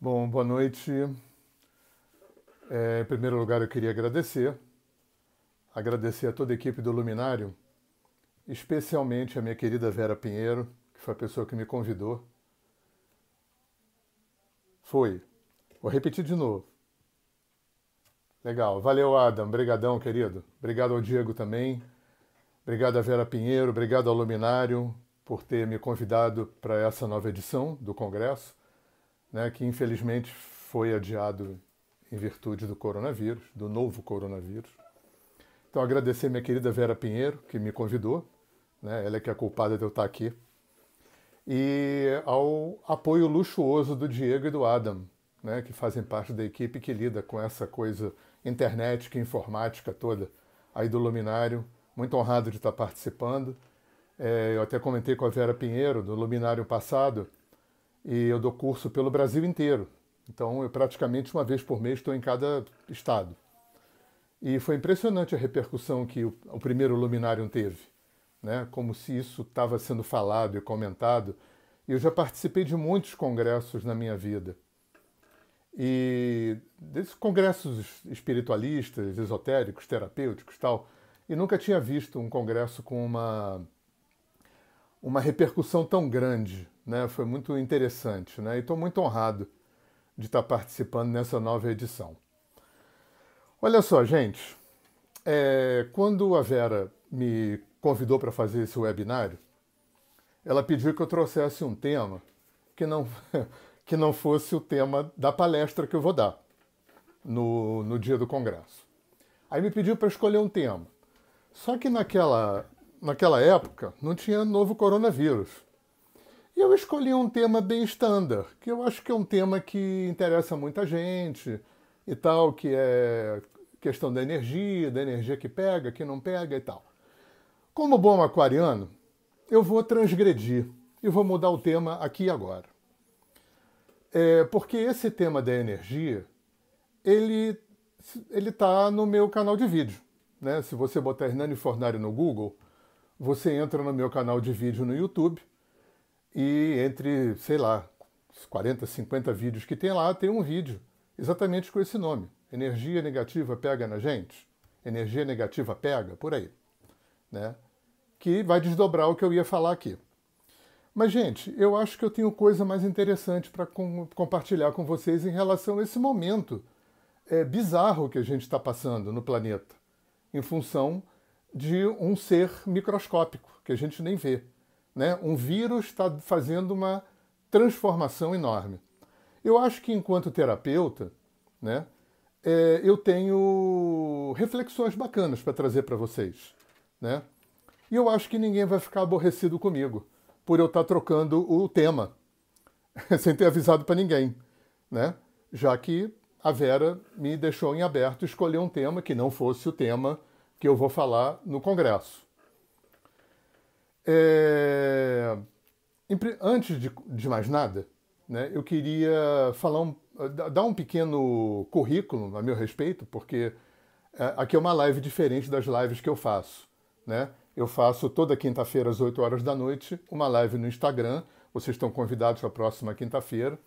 Bom, boa noite. É, em primeiro lugar, eu queria agradecer, agradecer a toda a equipe do Luminário, especialmente a minha querida Vera Pinheiro, que foi a pessoa que me convidou. Foi. Vou repetir de novo. Legal. Valeu, Adam. Obrigadão, querido. Obrigado ao Diego também. Obrigado a Vera Pinheiro. Obrigado ao Luminário por ter me convidado para essa nova edição do Congresso, né, que infelizmente foi adiado em virtude do coronavírus, do novo coronavírus. Então, agradecer minha querida Vera Pinheiro, que me convidou, né, ela é que é a culpada de eu estar aqui, e ao apoio luxuoso do Diego e do Adam, né, que fazem parte da equipe que lida com essa coisa internet, informática toda aí do Luminário. Muito honrado de estar participando. É, eu até comentei com a Vera Pinheiro, do Luminário passado, e eu dou curso pelo Brasil inteiro. Então, eu praticamente uma vez por mês estou em cada estado. E foi impressionante a repercussão que o, o primeiro Luminário teve, né? como se isso estava sendo falado e comentado. Eu já participei de muitos congressos na minha vida. E desses congressos espiritualistas, esotéricos, terapêuticos tal, e nunca tinha visto um congresso com uma uma repercussão tão grande, né? Foi muito interessante, né? E estou muito honrado de estar participando nessa nova edição. Olha só, gente, é, quando a Vera me convidou para fazer esse webinário, ela pediu que eu trouxesse um tema que não que não fosse o tema da palestra que eu vou dar no, no dia do congresso. Aí me pediu para escolher um tema. Só que naquela naquela época, não tinha novo coronavírus. E eu escolhi um tema bem standard, que eu acho que é um tema que interessa muita gente e tal, que é questão da energia, da energia que pega, que não pega e tal. Como bom aquariano, eu vou transgredir e vou mudar o tema aqui e agora. É, porque esse tema da energia, ele ele está no meu canal de vídeo. Né? Se você botar Hernani Fornari no Google, você entra no meu canal de vídeo no YouTube e entre, sei lá, 40, 50 vídeos que tem lá, tem um vídeo exatamente com esse nome. Energia negativa pega na gente? Energia negativa pega? Por aí. Né? Que vai desdobrar o que eu ia falar aqui. Mas, gente, eu acho que eu tenho coisa mais interessante para com, compartilhar com vocês em relação a esse momento é, bizarro que a gente está passando no planeta, em função de um ser microscópico, que a gente nem vê. Né? Um vírus está fazendo uma transformação enorme. Eu acho que, enquanto terapeuta, né, é, eu tenho reflexões bacanas para trazer para vocês. Né? E eu acho que ninguém vai ficar aborrecido comigo por eu estar trocando o tema, sem ter avisado para ninguém. Né? Já que a Vera me deixou em aberto escolher um tema que não fosse o tema que eu vou falar no Congresso. É... Antes de, de, mais nada, né, eu queria falar um, dar um pequeno currículo a meu respeito, porque é, aqui é uma live diferente das lives que eu faço. Né? Eu faço toda quinta-feira às 8 horas da noite uma live no Instagram. Vocês estão convidados para a próxima quinta-feira.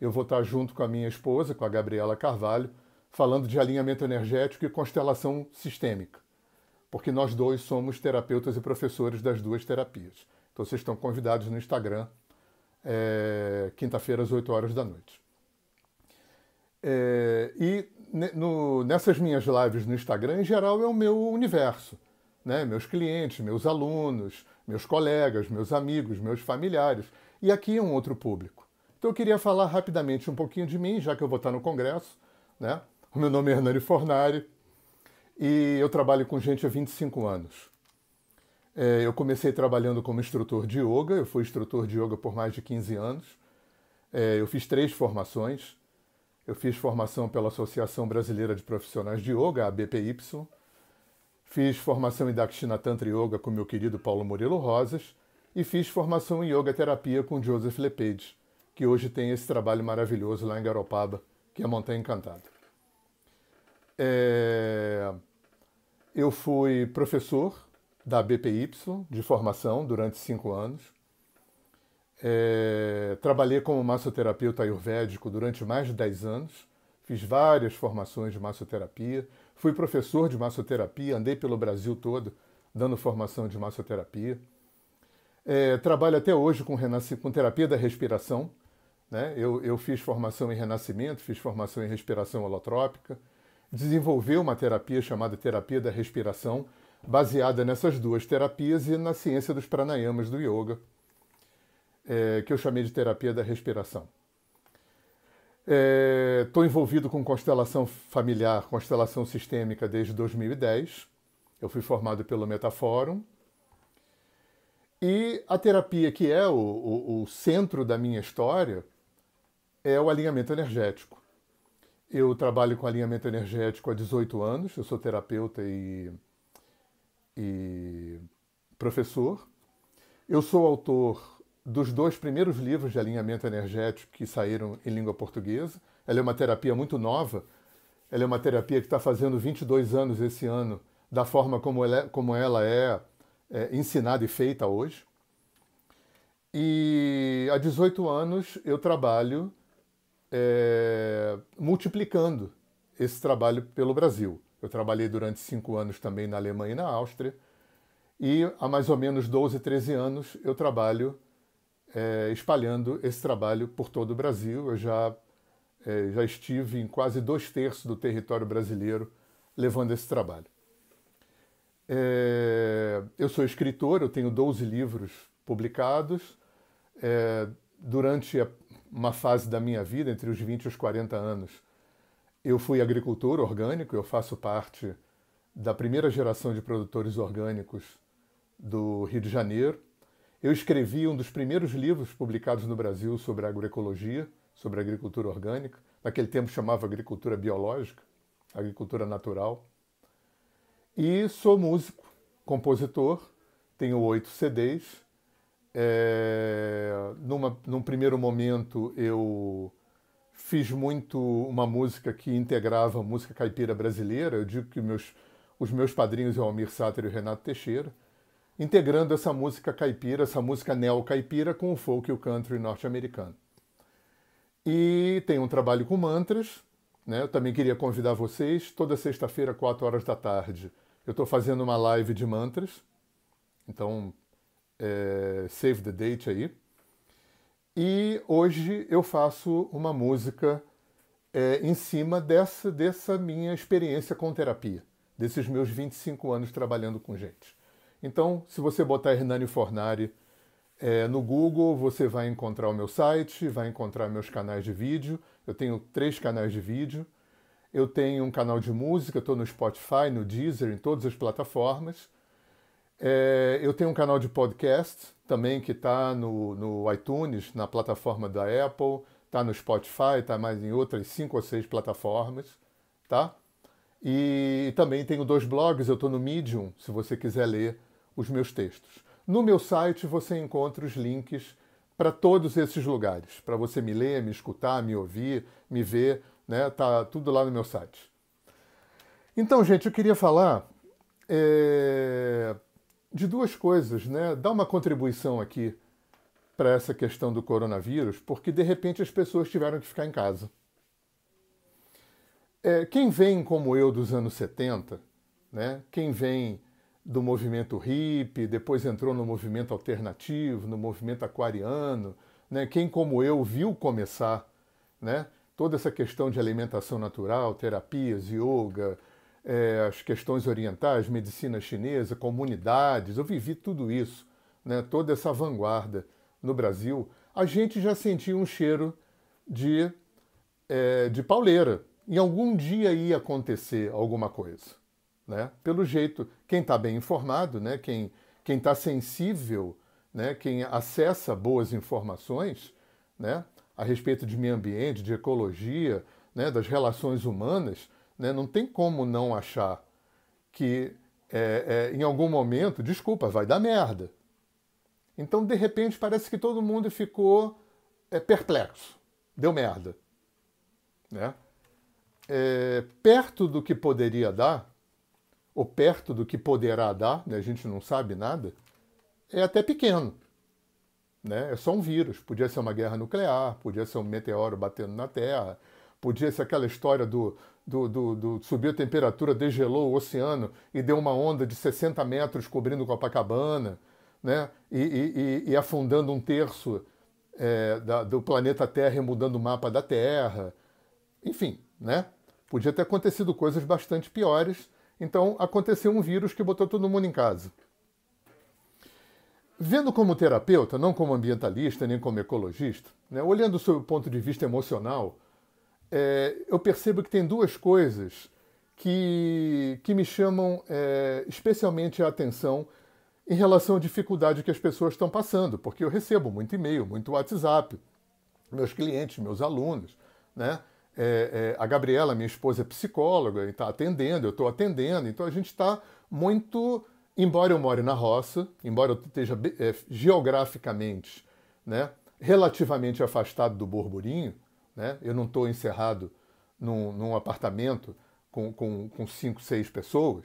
Eu vou estar junto com a minha esposa, com a Gabriela Carvalho, falando de alinhamento energético e constelação sistêmica porque nós dois somos terapeutas e professores das duas terapias. Então vocês estão convidados no Instagram, é, quinta-feira às 8 horas da noite. É, e no, nessas minhas lives no Instagram, em geral, é o meu universo. Né? Meus clientes, meus alunos, meus colegas, meus amigos, meus familiares. E aqui é um outro público. Então eu queria falar rapidamente um pouquinho de mim, já que eu vou estar no congresso. Né? O meu nome é Hernani Fornari, e eu trabalho com gente há 25 anos. É, eu comecei trabalhando como instrutor de yoga, eu fui instrutor de yoga por mais de 15 anos. É, eu fiz três formações. Eu fiz formação pela Associação Brasileira de Profissionais de Yoga, a BPY. Fiz formação em Dakshina Tantra Yoga com meu querido Paulo Murilo Rosas. E fiz formação em Yoga Terapia com Joseph Lepage, que hoje tem esse trabalho maravilhoso lá em Garopaba, que é a Montanha Encantada. É... Eu fui professor da BPY de formação durante cinco anos. É, trabalhei como massoterapeuta ayurvédico durante mais de 10 anos, fiz várias formações de massoterapia, fui professor de massoterapia, andei pelo Brasil todo dando formação de massoterapia. É, trabalho até hoje com, com terapia da respiração. Né? Eu, eu fiz formação em renascimento, fiz formação em respiração holotrópica, desenvolveu uma terapia chamada terapia da respiração, baseada nessas duas terapias e na ciência dos pranayamas do yoga, é, que eu chamei de terapia da respiração. Estou é, envolvido com constelação familiar, constelação sistêmica desde 2010. Eu fui formado pelo Metaforum. E a terapia, que é o, o, o centro da minha história, é o alinhamento energético. Eu trabalho com alinhamento energético há 18 anos, eu sou terapeuta e, e professor. Eu sou autor dos dois primeiros livros de alinhamento energético que saíram em língua portuguesa. Ela é uma terapia muito nova, ela é uma terapia que está fazendo 22 anos esse ano, da forma como ela é, como ela é, é ensinada e feita hoje. E há 18 anos eu trabalho é, multiplicando esse trabalho pelo Brasil. Eu trabalhei durante cinco anos também na Alemanha e na Áustria, e há mais ou menos 12, 13 anos eu trabalho é, espalhando esse trabalho por todo o Brasil. Eu já, é, já estive em quase dois terços do território brasileiro levando esse trabalho. É, eu sou escritor, eu tenho 12 livros publicados. É, durante a uma fase da minha vida, entre os 20 e os 40 anos, eu fui agricultor orgânico, eu faço parte da primeira geração de produtores orgânicos do Rio de Janeiro. Eu escrevi um dos primeiros livros publicados no Brasil sobre agroecologia, sobre agricultura orgânica. Naquele tempo chamava agricultura biológica, agricultura natural. E sou músico, compositor, tenho oito CDs é, numa, num primeiro momento eu fiz muito uma música que integrava música caipira brasileira. Eu digo que meus, os meus padrinhos é o Almir Sater e o Renato Teixeira, integrando essa música caipira, essa música neo-caipira com o folk e o country norte-americano. E tem um trabalho com mantras. Né? Eu também queria convidar vocês, toda sexta-feira, 4 horas da tarde, eu estou fazendo uma live de mantras. Então, é, Save the Date aí. E hoje eu faço uma música é, em cima dessa, dessa minha experiência com terapia, desses meus 25 anos trabalhando com gente. Então, se você botar Hernani Fornari é, no Google, você vai encontrar o meu site, vai encontrar meus canais de vídeo. Eu tenho três canais de vídeo. Eu tenho um canal de música, estou no Spotify, no Deezer, em todas as plataformas. É, eu tenho um canal de podcast também que está no, no iTunes, na plataforma da Apple, está no Spotify, está mais em outras cinco ou seis plataformas, tá? E também tenho dois blogs, eu estou no Medium, se você quiser ler os meus textos. No meu site você encontra os links para todos esses lugares, para você me ler, me escutar, me ouvir, me ver, né? Tá tudo lá no meu site. Então, gente, eu queria falar é, de duas coisas, né? Dar uma contribuição aqui para essa questão do coronavírus, porque de repente as pessoas tiveram que ficar em casa. É, quem vem como eu dos anos 70, né? quem vem do movimento hippie, depois entrou no movimento alternativo, no movimento aquariano, né? quem como eu viu começar né? toda essa questão de alimentação natural, terapias, yoga, é, as questões orientais, medicina chinesa, comunidades, eu vivi tudo isso, né, toda essa vanguarda no Brasil, a gente já sentia um cheiro de, é, de pauleira. Em algum dia ia acontecer alguma coisa. Né? Pelo jeito, quem está bem informado, né, quem está sensível, né, quem acessa boas informações né, a respeito de meio ambiente, de ecologia, né, das relações humanas, né? Não tem como não achar que é, é, em algum momento, desculpa, vai dar merda. Então, de repente, parece que todo mundo ficou é, perplexo. Deu merda. Né? É, perto do que poderia dar, ou perto do que poderá dar, né, a gente não sabe nada, é até pequeno. Né? É só um vírus. Podia ser uma guerra nuclear, podia ser um meteoro batendo na Terra, podia ser aquela história do, do, do, do subiu a temperatura, degelou o oceano e deu uma onda de 60 metros cobrindo Copacabana, né? e, e, e afundando um terço é, da, do planeta Terra e mudando o mapa da Terra. Enfim, né? podia ter acontecido coisas bastante piores. Então aconteceu um vírus que botou todo mundo em casa. Vendo como terapeuta, não como ambientalista nem como ecologista, né, olhando sob o ponto de vista emocional, é, eu percebo que tem duas coisas que, que me chamam é, especialmente a atenção em relação à dificuldade que as pessoas estão passando, porque eu recebo muito e-mail, muito WhatsApp, meus clientes, meus alunos, né? É, é, a Gabriela, minha esposa, é psicóloga e está atendendo, eu estou atendendo, então a gente está muito embora eu more na roça, embora eu esteja é, geograficamente né, relativamente afastado do burburinho, né, eu não estou encerrado num, num, apartamento com, com, com cinco, seis pessoas,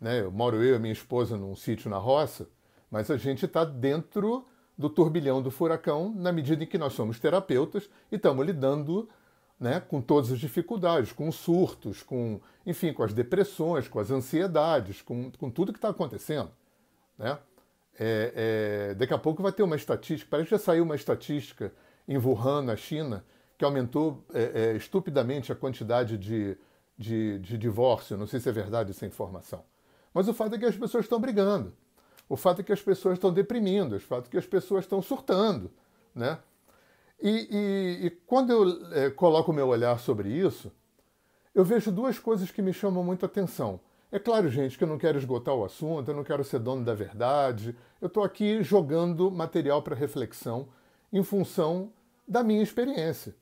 né, eu moro eu e minha esposa num sítio na roça, mas a gente está dentro do turbilhão do furacão na medida em que nós somos terapeutas e estamos lidando né, com todas as dificuldades, com os surtos, com, enfim, com as depressões, com as ansiedades, com, com tudo que está acontecendo. Né? É, é, daqui a pouco vai ter uma estatística, parece que já saiu uma estatística em Wuhan, na China, que aumentou é, é, estupidamente a quantidade de, de, de divórcio. Não sei se é verdade essa informação. Mas o fato é que as pessoas estão brigando. O fato é que as pessoas estão deprimindo. O fato é que as pessoas estão surtando. Né? E, e, e quando eu é, coloco o meu olhar sobre isso, eu vejo duas coisas que me chamam muito atenção. É claro, gente, que eu não quero esgotar o assunto, eu não quero ser dono da verdade. Eu estou aqui jogando material para reflexão em função da minha experiência.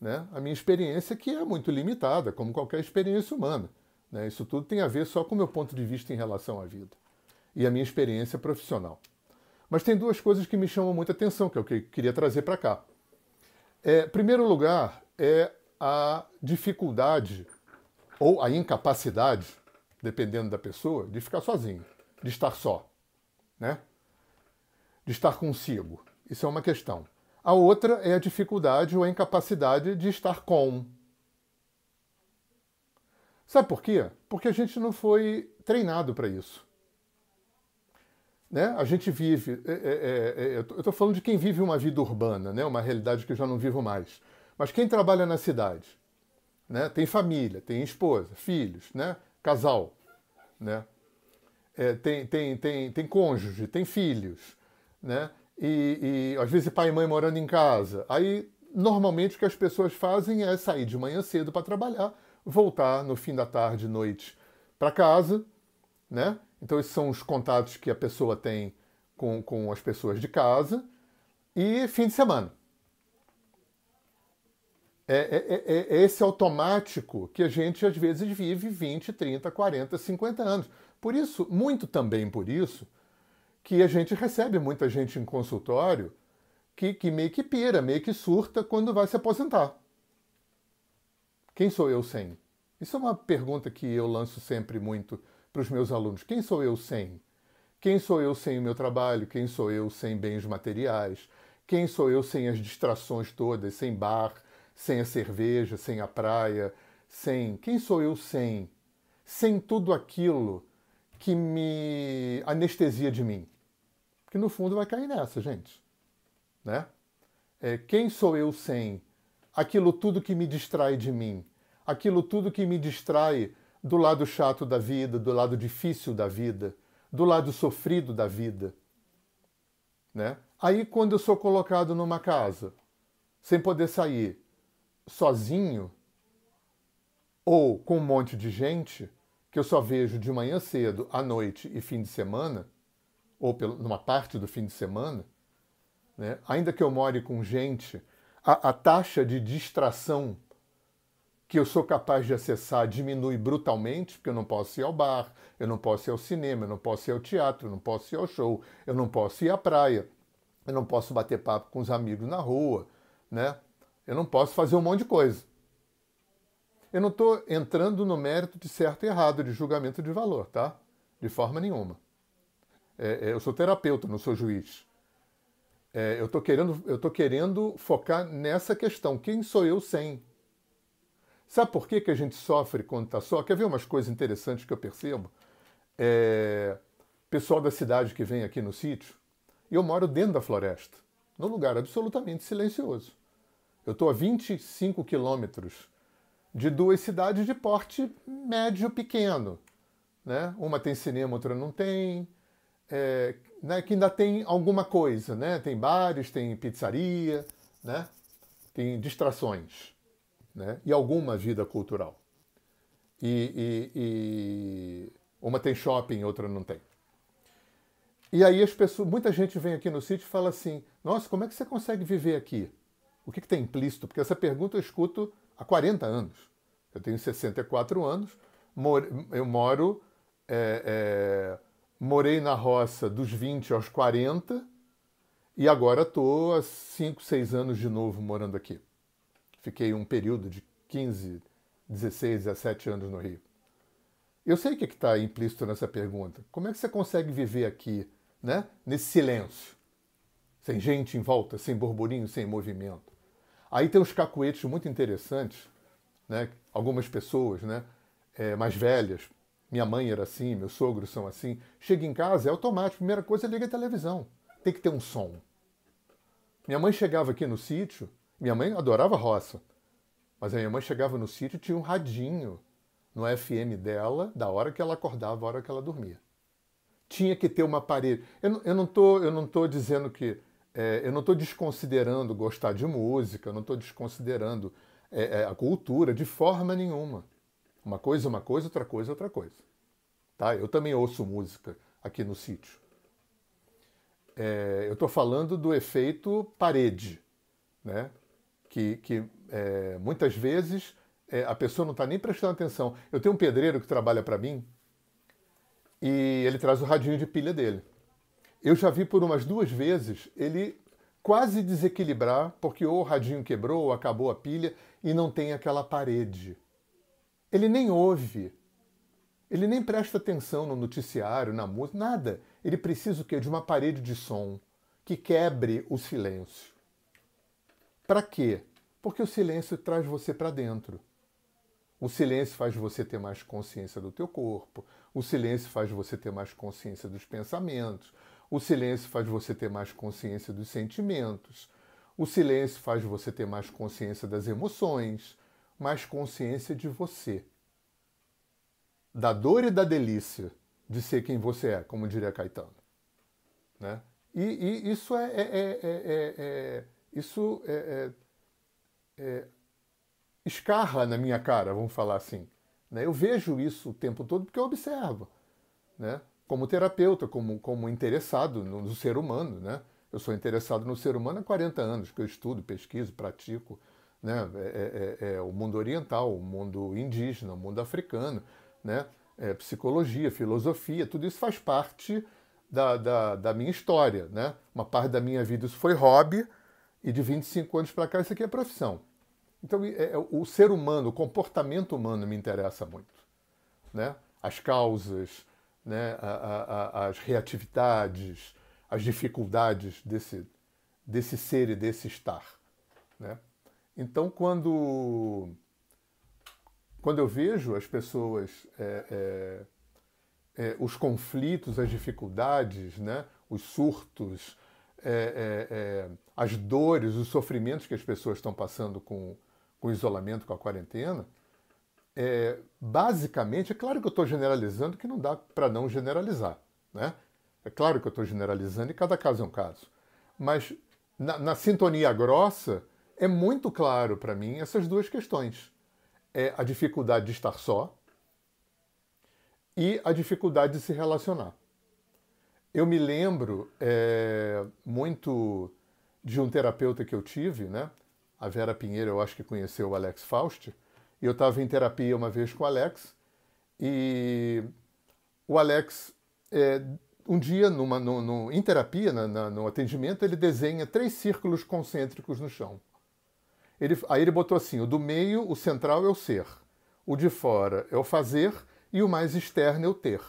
Né? A minha experiência que é muito limitada, como qualquer experiência humana. Né? Isso tudo tem a ver só com o meu ponto de vista em relação à vida e a minha experiência profissional. Mas tem duas coisas que me chamam muita atenção, que é o que eu queria trazer para cá. É, primeiro lugar é a dificuldade ou a incapacidade, dependendo da pessoa, de ficar sozinho, de estar só, né? De estar consigo. Isso é uma questão. A outra é a dificuldade ou a incapacidade de estar com. Sabe por quê? Porque a gente não foi treinado para isso. Né? A gente vive, é, é, é, é eu estou falando de quem vive uma vida urbana, né? uma realidade que eu já não vivo mais. Mas quem trabalha na cidade, né? tem família, tem esposa, filhos, né? casal, né? É, tem, tem, tem, tem cônjuge, tem filhos, né? E, e às vezes pai e mãe morando em casa. Aí, normalmente, o que as pessoas fazem é sair de manhã cedo para trabalhar, voltar no fim da tarde, noite, para casa, né? Então, esses são os contatos que a pessoa tem com, com as pessoas de casa. E fim de semana. É, é, é, é, esse automático que a gente às vezes vive 20, 30, 40, 50 anos. Por isso, muito também por isso, que a gente recebe muita gente em consultório que, que meio que pira, meio que surta quando vai se aposentar. Quem sou eu sem? Isso é uma pergunta que eu lanço sempre muito para os meus alunos: quem sou eu sem? Quem sou eu sem o meu trabalho? Quem sou eu sem bens materiais? Quem sou eu sem as distrações todas, sem bar, sem a cerveja, sem a praia, sem. Quem sou eu sem? Sem tudo aquilo que me anestesia de mim. Que no fundo vai cair nessa, gente. Né? É, quem sou eu sem aquilo tudo que me distrai de mim? Aquilo tudo que me distrai do lado chato da vida, do lado difícil da vida, do lado sofrido da vida. Né? Aí, quando eu sou colocado numa casa, sem poder sair, sozinho, ou com um monte de gente, que eu só vejo de manhã cedo, à noite e fim de semana, ou numa parte do fim de semana, né? ainda que eu more com gente, a, a taxa de distração que eu sou capaz de acessar diminui brutalmente, porque eu não posso ir ao bar, eu não posso ir ao cinema, eu não posso ir ao teatro, eu não posso ir ao show, eu não posso ir à praia, eu não posso bater papo com os amigos na rua, né? Eu não posso fazer um monte de coisa. Eu não estou entrando no mérito de certo e errado, de julgamento de valor, tá? De forma nenhuma. É, é, eu sou terapeuta, não sou juiz. É, eu estou querendo, eu tô querendo focar nessa questão. Quem sou eu sem? Sabe por que, que a gente sofre quando está só? Quer ver umas coisas interessantes que eu percebo? É, pessoal da cidade que vem aqui no sítio, eu moro dentro da floresta, num lugar absolutamente silencioso. Eu estou a 25 quilômetros de duas cidades de porte médio pequeno. Né? Uma tem cinema, outra não tem. É, né, que ainda tem alguma coisa, né? Tem bares, tem pizzaria, né? Tem distrações, né? E alguma vida cultural. E, e, e uma tem shopping, outra não tem. E aí as pessoas, muita gente vem aqui no sítio e fala assim: Nossa, como é que você consegue viver aqui? O que, que tem implícito? Porque essa pergunta eu escuto há 40 anos. Eu tenho 64 anos, eu moro é, é, morei na roça dos 20 aos 40 e agora estou há 5, 6 anos de novo morando aqui. Fiquei um período de 15, 16, 17 anos no Rio. Eu sei o que está implícito nessa pergunta. Como é que você consegue viver aqui, né, nesse silêncio? Sem gente em volta, sem burburinho, sem movimento. Aí tem uns cacuetes muito interessantes, né? algumas pessoas né, é, mais velhas, minha mãe era assim, meus sogros são assim. Chega em casa, é automático. Primeira coisa, liga a televisão. Tem que ter um som. Minha mãe chegava aqui no sítio, minha mãe adorava roça. Mas a minha mãe chegava no sítio e tinha um radinho no FM dela, da hora que ela acordava, da hora que ela dormia. Tinha que ter uma parede. Eu, não estou eu não dizendo que. É, eu não estou desconsiderando gostar de música, eu não estou desconsiderando é, é, a cultura de forma nenhuma. Uma coisa é uma coisa, outra coisa é outra coisa. Tá? Eu também ouço música aqui no sítio. É, eu estou falando do efeito parede, né? que, que é, muitas vezes é, a pessoa não está nem prestando atenção. Eu tenho um pedreiro que trabalha para mim e ele traz o radinho de pilha dele. Eu já vi por umas duas vezes ele quase desequilibrar porque ou o radinho quebrou ou acabou a pilha e não tem aquela parede. Ele nem ouve. Ele nem presta atenção no noticiário, na música, nada. Ele precisa o quê? De uma parede de som que quebre o silêncio. Para quê? Porque o silêncio traz você para dentro. O silêncio faz você ter mais consciência do teu corpo. O silêncio faz você ter mais consciência dos pensamentos. O silêncio faz você ter mais consciência dos sentimentos. O silêncio faz você ter mais consciência das emoções mais consciência de você. Da dor e da delícia de ser quem você é, como diria Caetano. Né? E, e isso é, é, é, é isso escarra na minha cara, vamos falar assim. Né? Eu vejo isso o tempo todo porque eu observo. Né? Como terapeuta, como, como interessado no, no ser humano. Né? Eu sou interessado no ser humano há 40 anos, que eu estudo, pesquiso, pratico né? É, é, é, o mundo oriental, o mundo indígena, o mundo africano, né? É, psicologia, filosofia, tudo isso faz parte da, da, da, minha história. Né? Uma parte da minha vida isso foi hobby e de 25 anos para cá isso aqui é profissão. Então é, é, o ser humano, o comportamento humano me interessa muito. Né? As causas, né? A, a, a, as reatividades, as dificuldades desse, desse ser e desse estar. Né? Então, quando, quando eu vejo as pessoas, é, é, é, os conflitos, as dificuldades, né, os surtos, é, é, é, as dores, os sofrimentos que as pessoas estão passando com, com o isolamento, com a quarentena, basicamente, é claro que eu estou generalizando, que não dá para não generalizar. Né? É claro que eu estou generalizando e cada caso é um caso. Mas na, na sintonia grossa, é muito claro para mim essas duas questões. É a dificuldade de estar só e a dificuldade de se relacionar. Eu me lembro é, muito de um terapeuta que eu tive, né? A Vera Pinheiro, eu acho que conheceu o Alex Faust, e eu estava em terapia uma vez com o Alex, e o Alex, é, um dia, numa, no, no, em terapia, na, na, no atendimento, ele desenha três círculos concêntricos no chão. Ele, aí ele botou assim: o do meio, o central é o ser, o de fora é o fazer e o mais externo é o ter.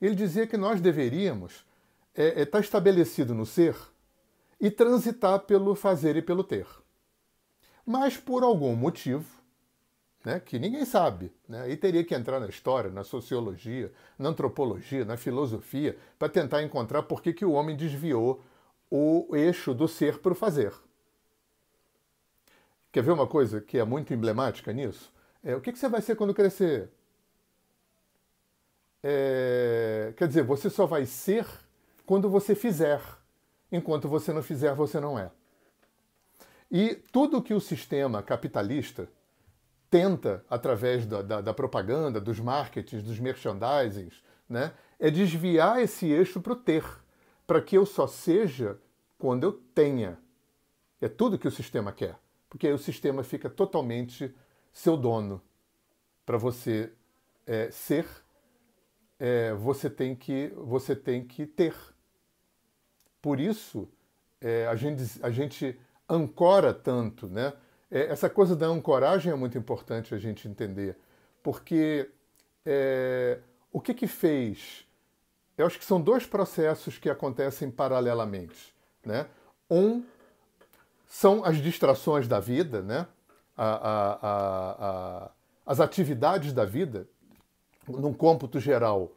Ele dizia que nós deveríamos estar é, é, tá estabelecido no ser e transitar pelo fazer e pelo ter. Mas por algum motivo, né, que ninguém sabe, né, e teria que entrar na história, na sociologia, na antropologia, na filosofia, para tentar encontrar por que, que o homem desviou o eixo do ser para o fazer. Quer ver uma coisa que é muito emblemática nisso? É, o que, que você vai ser quando crescer? É, quer dizer, você só vai ser quando você fizer. Enquanto você não fizer, você não é. E tudo que o sistema capitalista tenta, através da, da, da propaganda, dos marketings, dos merchandisings, né, é desviar esse eixo para o ter, para que eu só seja quando eu tenha. É tudo que o sistema quer, porque aí o sistema fica totalmente seu dono. Para você é, ser é, você, tem que, você tem que ter. Por isso, é, a, gente, a gente ancora tanto. Né? É, essa coisa da ancoragem é muito importante a gente entender, porque é, o que, que fez? Eu acho que são dois processos que acontecem paralelamente. Né? Um são as distrações da vida, né? A, a, a, as atividades da vida num cômputo geral,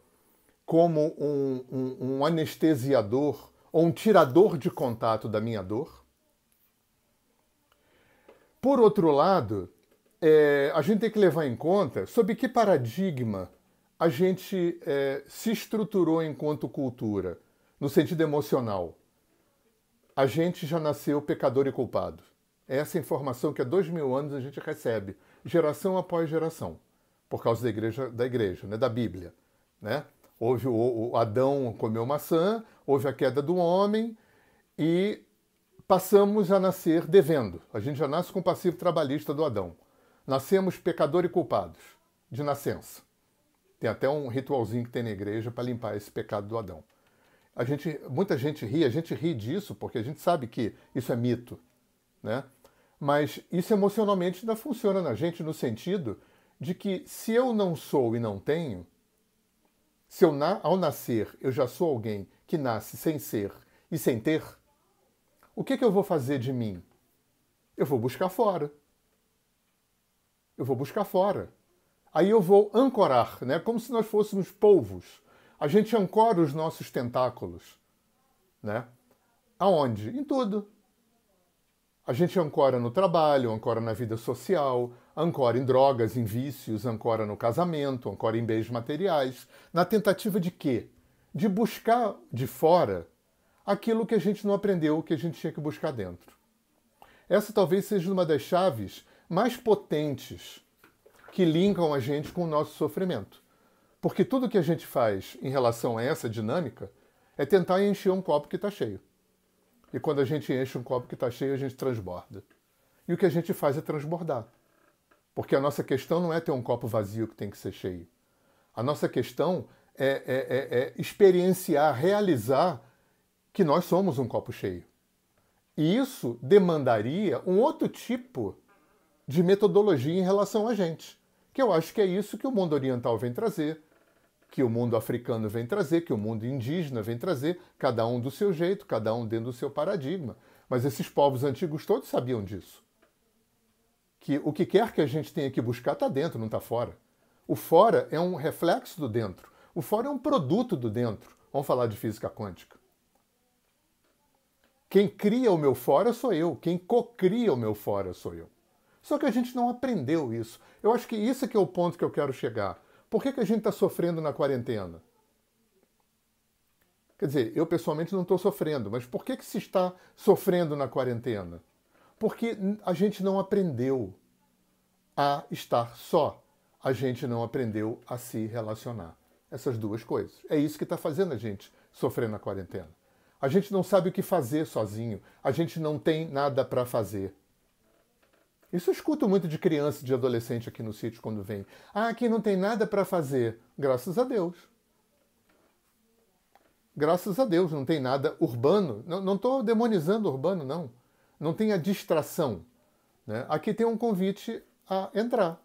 como um, um, um anestesiador ou um tirador de contato da minha dor. Por outro lado, é, a gente tem que levar em conta sob que paradigma a gente é, se estruturou enquanto cultura, no sentido emocional. A gente já nasceu pecador e culpado. É essa informação que há dois mil anos a gente recebe, geração após geração por causa da igreja, da igreja, né, da Bíblia, né? Houve o, o Adão comeu maçã, houve a queda do homem e passamos a nascer devendo. A gente já nasce com o passivo trabalhista do Adão. Nascemos pecador e culpados de nascença. Tem até um ritualzinho que tem na igreja para limpar esse pecado do Adão. A gente, muita gente ri, a gente ri disso porque a gente sabe que isso é mito, né? Mas isso emocionalmente ainda funciona na gente no sentido de que se eu não sou e não tenho, se eu na, ao nascer eu já sou alguém que nasce sem ser e sem ter, o que, que eu vou fazer de mim? Eu vou buscar fora. Eu vou buscar fora. Aí eu vou ancorar, né? como se nós fôssemos polvos. A gente ancora os nossos tentáculos. Né? Aonde? Em tudo. A gente ancora no trabalho, ancora na vida social, ancora em drogas, em vícios, ancora no casamento, ancora em bens materiais, na tentativa de quê? De buscar de fora aquilo que a gente não aprendeu, que a gente tinha que buscar dentro. Essa talvez seja uma das chaves mais potentes que linkam a gente com o nosso sofrimento. Porque tudo que a gente faz em relação a essa dinâmica é tentar encher um copo que está cheio. E quando a gente enche um copo que está cheio, a gente transborda. E o que a gente faz é transbordar. Porque a nossa questão não é ter um copo vazio que tem que ser cheio. A nossa questão é, é, é, é experienciar, realizar que nós somos um copo cheio. E isso demandaria um outro tipo de metodologia em relação a gente. Que eu acho que é isso que o mundo oriental vem trazer, que o mundo africano vem trazer, que o mundo indígena vem trazer, cada um do seu jeito, cada um dentro do seu paradigma. Mas esses povos antigos todos sabiam disso. Que o que quer que a gente tenha que buscar está dentro, não está fora. O fora é um reflexo do dentro. O fora é um produto do dentro. Vamos falar de física quântica. Quem cria o meu fora sou eu. Quem cocria o meu fora sou eu. Só que a gente não aprendeu isso. Eu acho que isso é que é o ponto que eu quero chegar. Por que, que a gente está sofrendo na quarentena? Quer dizer, eu pessoalmente não estou sofrendo, mas por que, que se está sofrendo na quarentena? Porque a gente não aprendeu a estar só. A gente não aprendeu a se relacionar. Essas duas coisas. É isso que está fazendo a gente sofrer na quarentena. A gente não sabe o que fazer sozinho. A gente não tem nada para fazer. Isso eu escuto muito de criança e de adolescente aqui no sítio quando vem. Ah, aqui não tem nada para fazer. Graças a Deus. Graças a Deus, não tem nada urbano. Não estou demonizando urbano, não. Não tem a distração. Né? Aqui tem um convite a entrar.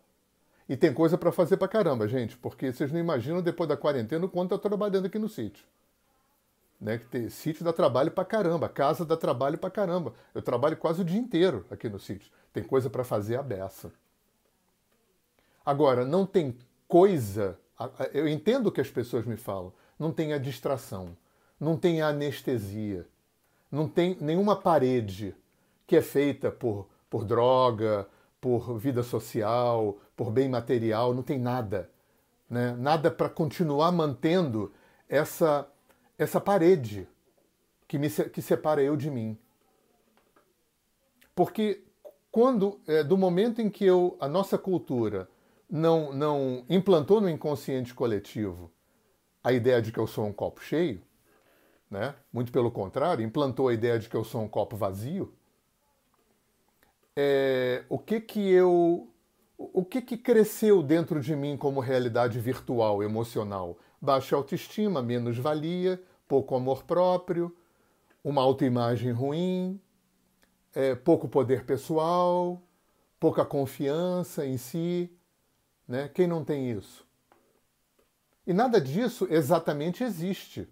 E tem coisa para fazer para caramba, gente, porque vocês não imaginam depois da quarentena o quanto eu estou trabalhando aqui no sítio. Né, que tem, sítio dá trabalho pra caramba, casa dá trabalho pra caramba. Eu trabalho quase o dia inteiro aqui no sítio. Tem coisa para fazer a beça. Agora, não tem coisa. Eu entendo o que as pessoas me falam. Não tem a distração, não tem a anestesia, não tem nenhuma parede que é feita por, por droga, por vida social, por bem material, não tem nada. Né? Nada para continuar mantendo essa, essa parede que, me, que separa eu de mim. Porque quando, é, do momento em que eu, a nossa cultura não, não implantou no inconsciente coletivo a ideia de que eu sou um copo cheio, né? muito pelo contrário, implantou a ideia de que eu sou um copo vazio, é, o que que eu o que que cresceu dentro de mim como realidade virtual, emocional? Baixa autoestima, menos valia, pouco amor próprio, uma autoimagem ruim, é, pouco poder pessoal, pouca confiança em si, né? Quem não tem isso? E nada disso exatamente existe.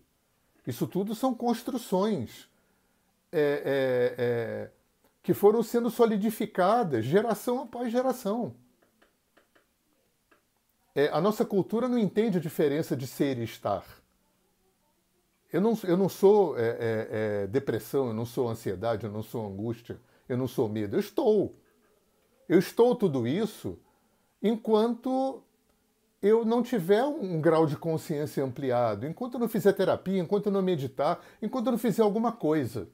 Isso tudo são construções é, é, é, que foram sendo solidificadas geração após geração. É, a nossa cultura não entende a diferença de ser e estar. Eu não, eu não sou é, é, depressão, eu não sou ansiedade, eu não sou angústia, eu não sou medo. Eu estou. Eu estou tudo isso enquanto eu não tiver um grau de consciência ampliado, enquanto eu não fizer terapia, enquanto eu não meditar, enquanto eu não fizer alguma coisa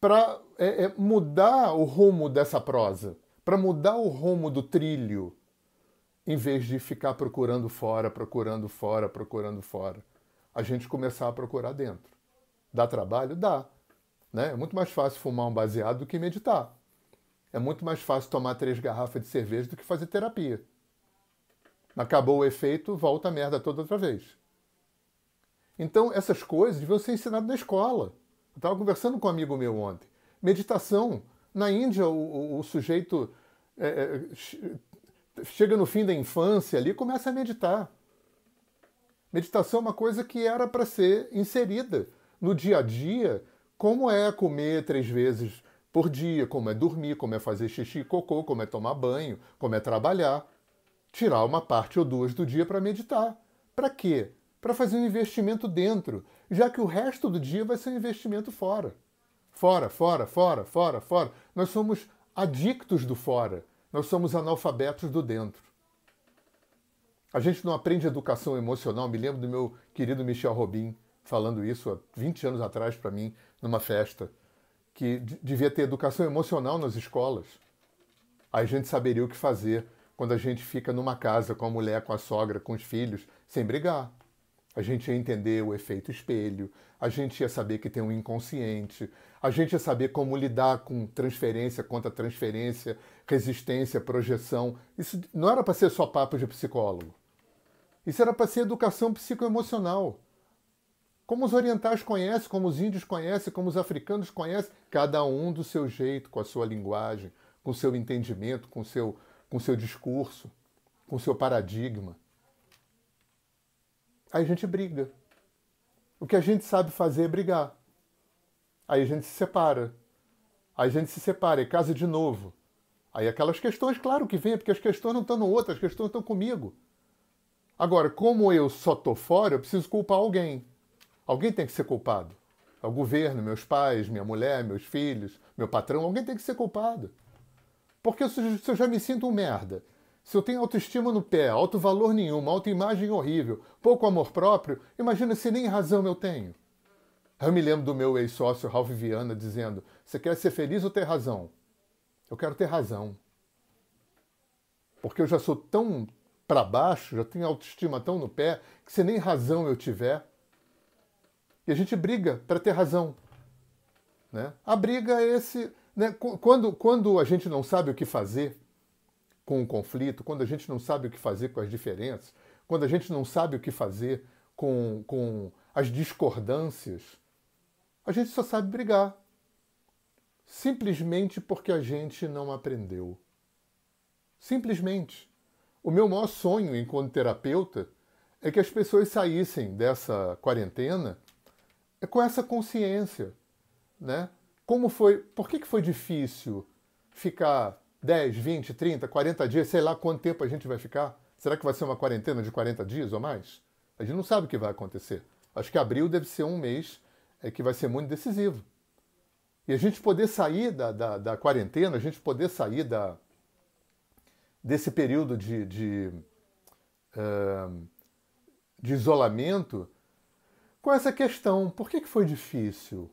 para é, é, mudar o rumo dessa prosa, para mudar o rumo do trilho, em vez de ficar procurando fora, procurando fora, procurando fora. A gente começar a procurar dentro. Dá trabalho? Dá. Né? É muito mais fácil fumar um baseado do que meditar. É muito mais fácil tomar três garrafas de cerveja do que fazer terapia. Acabou o efeito, volta a merda toda outra vez. Então, essas coisas deviam ser ensinadas na escola. Eu estava conversando com um amigo meu ontem. Meditação. Na Índia, o, o, o sujeito é, é, chega no fim da infância ali e começa a meditar. Meditação é uma coisa que era para ser inserida no dia a dia, como é comer três vezes por dia, como é dormir, como é fazer xixi e cocô, como é tomar banho, como é trabalhar. Tirar uma parte ou duas do dia para meditar. Para quê? Para fazer um investimento dentro, já que o resto do dia vai ser um investimento fora. Fora, fora, fora, fora, fora. Nós somos adictos do fora. Nós somos analfabetos do dentro. A gente não aprende educação emocional. Me lembro do meu querido Michel Robin falando isso há 20 anos atrás para mim, numa festa que devia ter educação emocional nas escolas. Aí a gente saberia o que fazer quando a gente fica numa casa com a mulher, com a sogra, com os filhos, sem brigar. A gente ia entender o efeito espelho, a gente ia saber que tem um inconsciente, a gente ia saber como lidar com transferência, contra transferência, resistência, projeção. Isso não era para ser só papo de psicólogo. Isso era para ser educação psicoemocional. Como os orientais conhecem, como os índios conhecem, como os africanos conhecem, cada um do seu jeito, com a sua linguagem, com o seu entendimento, com o seu, com seu discurso, com o seu paradigma. Aí a gente briga. O que a gente sabe fazer é brigar. Aí a gente se separa. Aí a gente se separa e casa de novo. Aí aquelas questões, claro que vem, porque as questões não estão no outro, as questões estão comigo. Agora, como eu só estou fora, eu preciso culpar alguém. Alguém tem que ser culpado. É o governo, meus pais, minha mulher, meus filhos, meu patrão, alguém tem que ser culpado. Porque se eu já me sinto um merda, se eu tenho autoestima no pé, alto valor nenhum, autoimagem horrível, pouco amor próprio, imagina se nem razão eu tenho. Eu me lembro do meu ex-sócio Ralph Viana dizendo: Você quer ser feliz ou ter razão? Eu quero ter razão. Porque eu já sou tão para baixo, já tenho autoestima tão no pé, que se nem razão eu tiver, e a gente briga para ter razão. Né? A briga é esse. Né? Quando, quando a gente não sabe o que fazer com o conflito, quando a gente não sabe o que fazer com as diferenças, quando a gente não sabe o que fazer com, com as discordâncias, a gente só sabe brigar. Simplesmente porque a gente não aprendeu. Simplesmente. O meu maior sonho enquanto terapeuta é que as pessoas saíssem dessa quarentena é com essa consciência, né? Como foi, por que, que foi difícil ficar 10, 20, 30, 40 dias, sei lá quanto tempo a gente vai ficar? Será que vai ser uma quarentena de 40 dias ou mais? A gente não sabe o que vai acontecer. Acho que abril deve ser um mês é, que vai ser muito decisivo. E a gente poder sair da, da, da quarentena, a gente poder sair da, desse período de, de, uh, de isolamento com essa questão: por que, que foi difícil?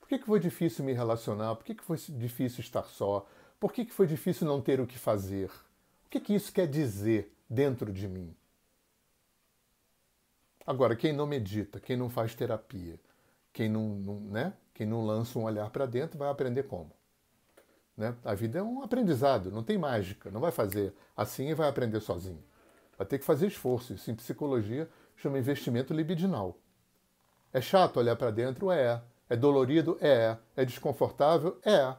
Por que, que foi difícil me relacionar? Por que, que foi difícil estar só? Por que, que foi difícil não ter o que fazer? O que, que isso quer dizer dentro de mim? Agora, quem não medita, quem não faz terapia, quem não, não né? quem não lança um olhar para dentro, vai aprender como? Né? A vida é um aprendizado, não tem mágica, não vai fazer assim e vai aprender sozinho. Vai ter que fazer esforço. Isso em psicologia chama investimento libidinal. É chato olhar para dentro? É. É dolorido? É. É desconfortável? É.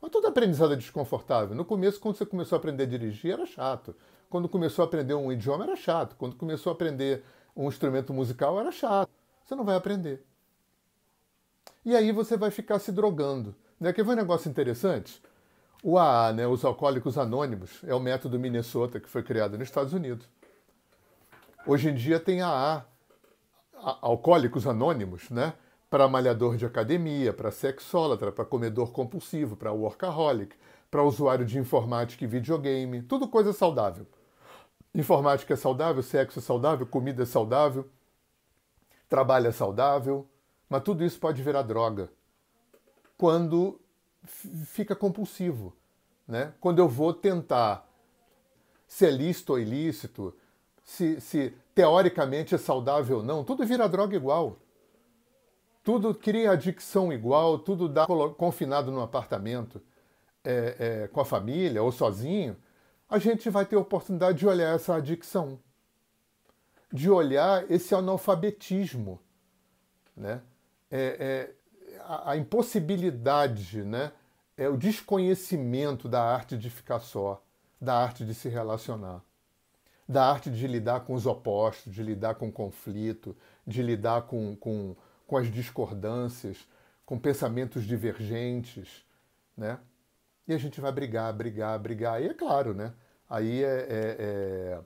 Mas todo aprendizado é desconfortável. No começo, quando você começou a aprender a dirigir, era chato. Quando começou a aprender um idioma, era chato. Quando começou a aprender um instrumento musical, era chato. Você não vai aprender. E aí você vai ficar se drogando. Né? Quer ver um negócio interessante? O AA, né, os Alcoólicos Anônimos, é o método Minnesota que foi criado nos Estados Unidos. Hoje em dia tem AA, Alcoólicos Anônimos, né? Para malhador de academia, para sexólatra, para comedor compulsivo, para workaholic, para usuário de informática e videogame, tudo coisa saudável. Informática é saudável, sexo é saudável, comida é saudável, trabalho é saudável, mas tudo isso pode virar droga quando fica compulsivo. Né? Quando eu vou tentar se é lícito ou ilícito, se, se teoricamente é saudável ou não, tudo vira droga igual. Tudo cria adicção igual, tudo dá confinado num apartamento é, é, com a família ou sozinho, a gente vai ter oportunidade de olhar essa adicção, de olhar esse analfabetismo, né? É, é a, impossibilidade, né? É o desconhecimento da arte de ficar só, da arte de se relacionar da arte de lidar com os opostos, de lidar com o conflito, de lidar com, com, com as discordâncias, com pensamentos divergentes, né? E a gente vai brigar, brigar, brigar. E é claro, né? Aí é, é, é,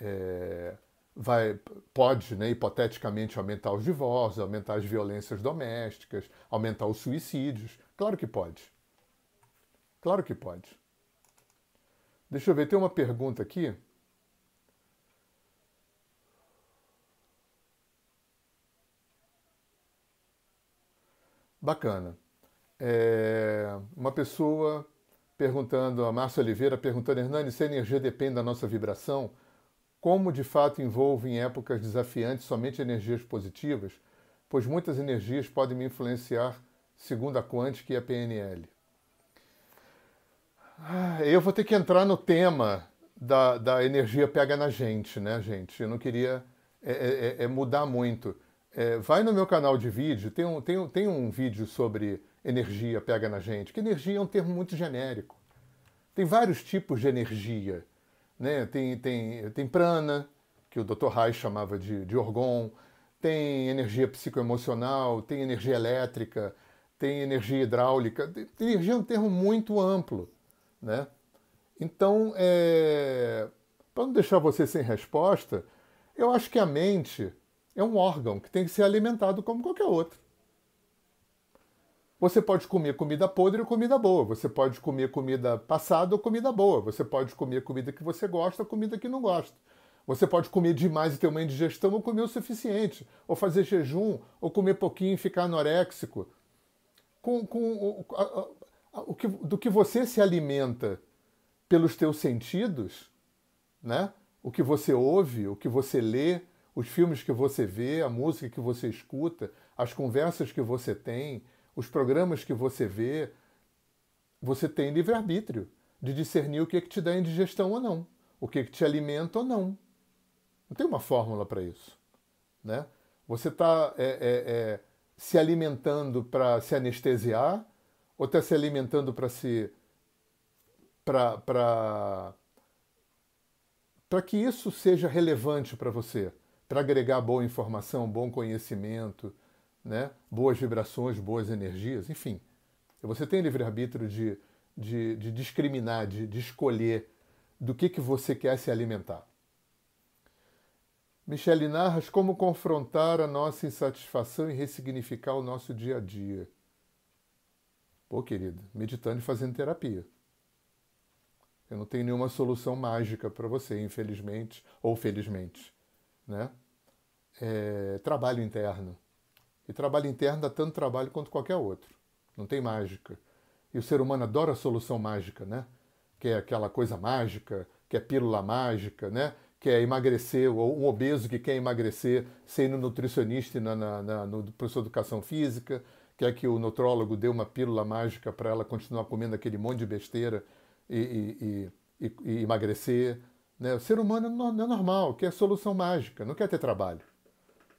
é vai, pode, né, hipoteticamente, aumentar os divórcios, aumentar as violências domésticas, aumentar os suicídios. Claro que pode. Claro que pode. Deixa eu ver, tem uma pergunta aqui. Bacana. É, uma pessoa perguntando, a Márcia Oliveira perguntando, Hernani, se a energia depende da nossa vibração, como de fato envolve em épocas desafiantes somente energias positivas? Pois muitas energias podem me influenciar segundo a Quântica e a PNL. Ah, eu vou ter que entrar no tema da, da energia pega na gente, né, gente? Eu não queria é, é, é, é mudar muito. É, vai no meu canal de vídeo, tem um, tem, um, tem um vídeo sobre energia pega na gente, que energia é um termo muito genérico. Tem vários tipos de energia. Né? Tem, tem, tem prana, que o Dr. Reich chamava de, de orgon, tem energia psicoemocional, tem energia elétrica, tem energia hidráulica. Energia é um termo muito amplo. Né? Então, é... para não deixar você sem resposta, eu acho que a mente é um órgão que tem que ser alimentado como qualquer outro. Você pode comer comida podre ou comida boa. Você pode comer comida passada ou comida boa. Você pode comer comida que você gosta ou comida que não gosta. Você pode comer demais e ter uma indigestão ou comer o suficiente. Ou fazer jejum, ou comer pouquinho e ficar anoréxico. Com, com o, a, a, o que, do que você se alimenta pelos teus sentidos, né? o que você ouve, o que você lê, os filmes que você vê, a música que você escuta, as conversas que você tem, os programas que você vê, você tem livre-arbítrio de discernir o que, é que te dá indigestão ou não, o que, é que te alimenta ou não. Não tem uma fórmula para isso. Né? Você está é, é, é, se alimentando para se anestesiar ou está se alimentando para se. para que isso seja relevante para você para agregar boa informação, bom conhecimento, né? boas vibrações, boas energias, enfim. Você tem livre-arbítrio de, de, de, discriminar, de, de escolher do que, que você quer se alimentar. Michele Narras, como confrontar a nossa insatisfação e ressignificar o nosso dia a dia? Pô, querido, meditando e fazendo terapia. Eu não tenho nenhuma solução mágica para você, infelizmente ou felizmente. Né? É, trabalho interno. E trabalho interno dá tanto trabalho quanto qualquer outro. Não tem mágica. E o ser humano adora a solução mágica, né? Que é aquela coisa mágica, que é pílula mágica, né? Que é emagrecer, ou um obeso que quer emagrecer no nutricionista e na, na, na, no professor de educação física, quer que o nutrólogo dê uma pílula mágica para ela continuar comendo aquele monte de besteira e, e, e, e emagrecer. Né? O ser humano não é normal, quer solução mágica, não quer ter trabalho.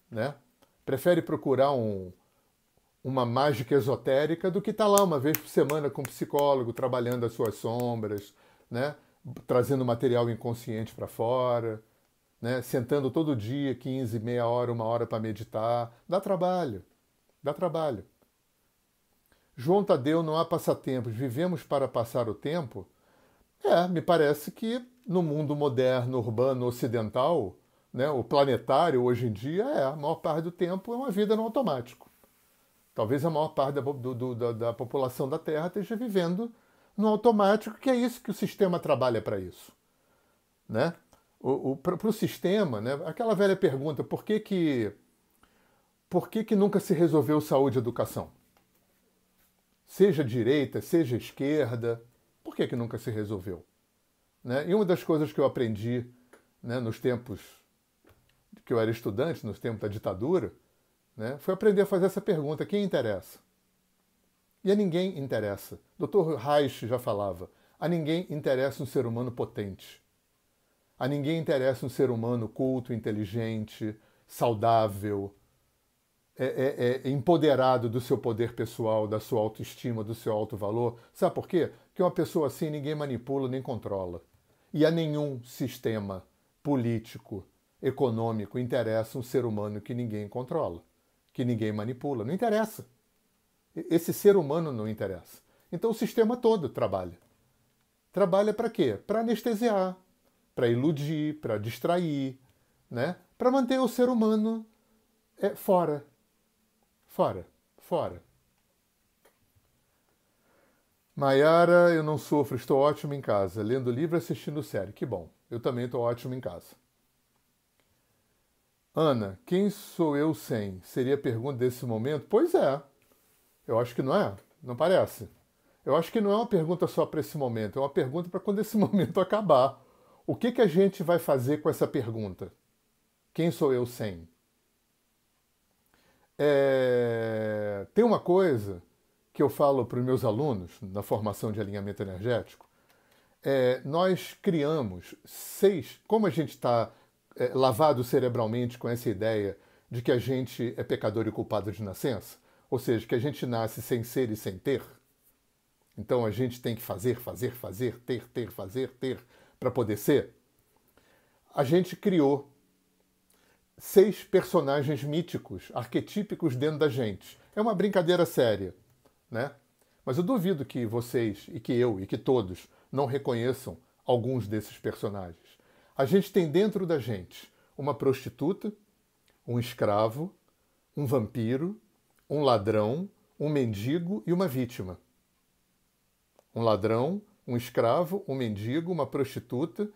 Né? Prefere procurar um, uma mágica esotérica do que estar tá lá uma vez por semana com um psicólogo, trabalhando as suas sombras, né? trazendo material inconsciente para fora, né? sentando todo dia, 15, meia hora, uma hora para meditar. Dá trabalho, dá trabalho. João Tadeu, não há passatempos, vivemos para passar o tempo? É, me parece que no mundo moderno, urbano, ocidental, né, o planetário hoje em dia é, a maior parte do tempo é uma vida no automático. Talvez a maior parte da, do, do, da, da população da Terra esteja vivendo no automático, que é isso que o sistema trabalha para isso. Né? Para o sistema, né, aquela velha pergunta, por que que, por que que nunca se resolveu saúde e educação? Seja direita, seja esquerda, por que, que nunca se resolveu? Né? E uma das coisas que eu aprendi né, nos tempos que eu era estudante, nos tempos da ditadura, né, foi aprender a fazer essa pergunta: quem interessa? E a ninguém interessa. Dr. Reich já falava: a ninguém interessa um ser humano potente. A ninguém interessa um ser humano culto, inteligente, saudável, é, é, é, empoderado do seu poder pessoal, da sua autoestima, do seu alto valor. Sabe por quê? Porque uma pessoa assim ninguém manipula nem controla. E a nenhum sistema político, econômico interessa um ser humano que ninguém controla, que ninguém manipula. Não interessa. Esse ser humano não interessa. Então o sistema todo trabalha. Trabalha para quê? Para anestesiar, para iludir, para distrair, né? para manter o ser humano é, fora, Fora, fora. Maiara, eu não sofro, estou ótimo em casa, lendo livro assistindo série. Que bom, eu também estou ótimo em casa. Ana, quem sou eu sem? Seria a pergunta desse momento? Pois é. Eu acho que não é. Não parece. Eu acho que não é uma pergunta só para esse momento, é uma pergunta para quando esse momento acabar. O que, que a gente vai fazer com essa pergunta? Quem sou eu sem? É... Tem uma coisa que eu falo para os meus alunos na formação de alinhamento energético. É, nós criamos seis. Como a gente está é, lavado cerebralmente com essa ideia de que a gente é pecador e culpado de nascença, ou seja, que a gente nasce sem ser e sem ter. Então a gente tem que fazer, fazer, fazer, ter, ter, fazer, ter para poder ser. A gente criou seis personagens míticos, arquetípicos dentro da gente. É uma brincadeira séria, né? Mas eu duvido que vocês e que eu e que todos não reconheçam alguns desses personagens. A gente tem dentro da gente uma prostituta, um escravo, um vampiro, um ladrão, um mendigo e uma vítima. Um ladrão, um escravo, um mendigo, uma prostituta,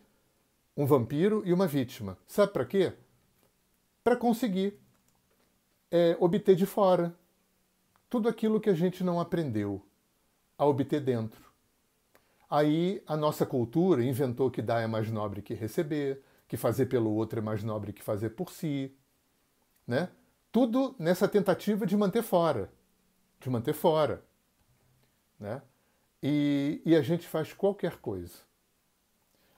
um vampiro e uma vítima. Sabe para quê? para conseguir é, obter de fora tudo aquilo que a gente não aprendeu a obter dentro. Aí a nossa cultura inventou que dar é mais nobre que receber, que fazer pelo outro é mais nobre que fazer por si, né? Tudo nessa tentativa de manter fora, de manter fora, né? E, e a gente faz qualquer coisa.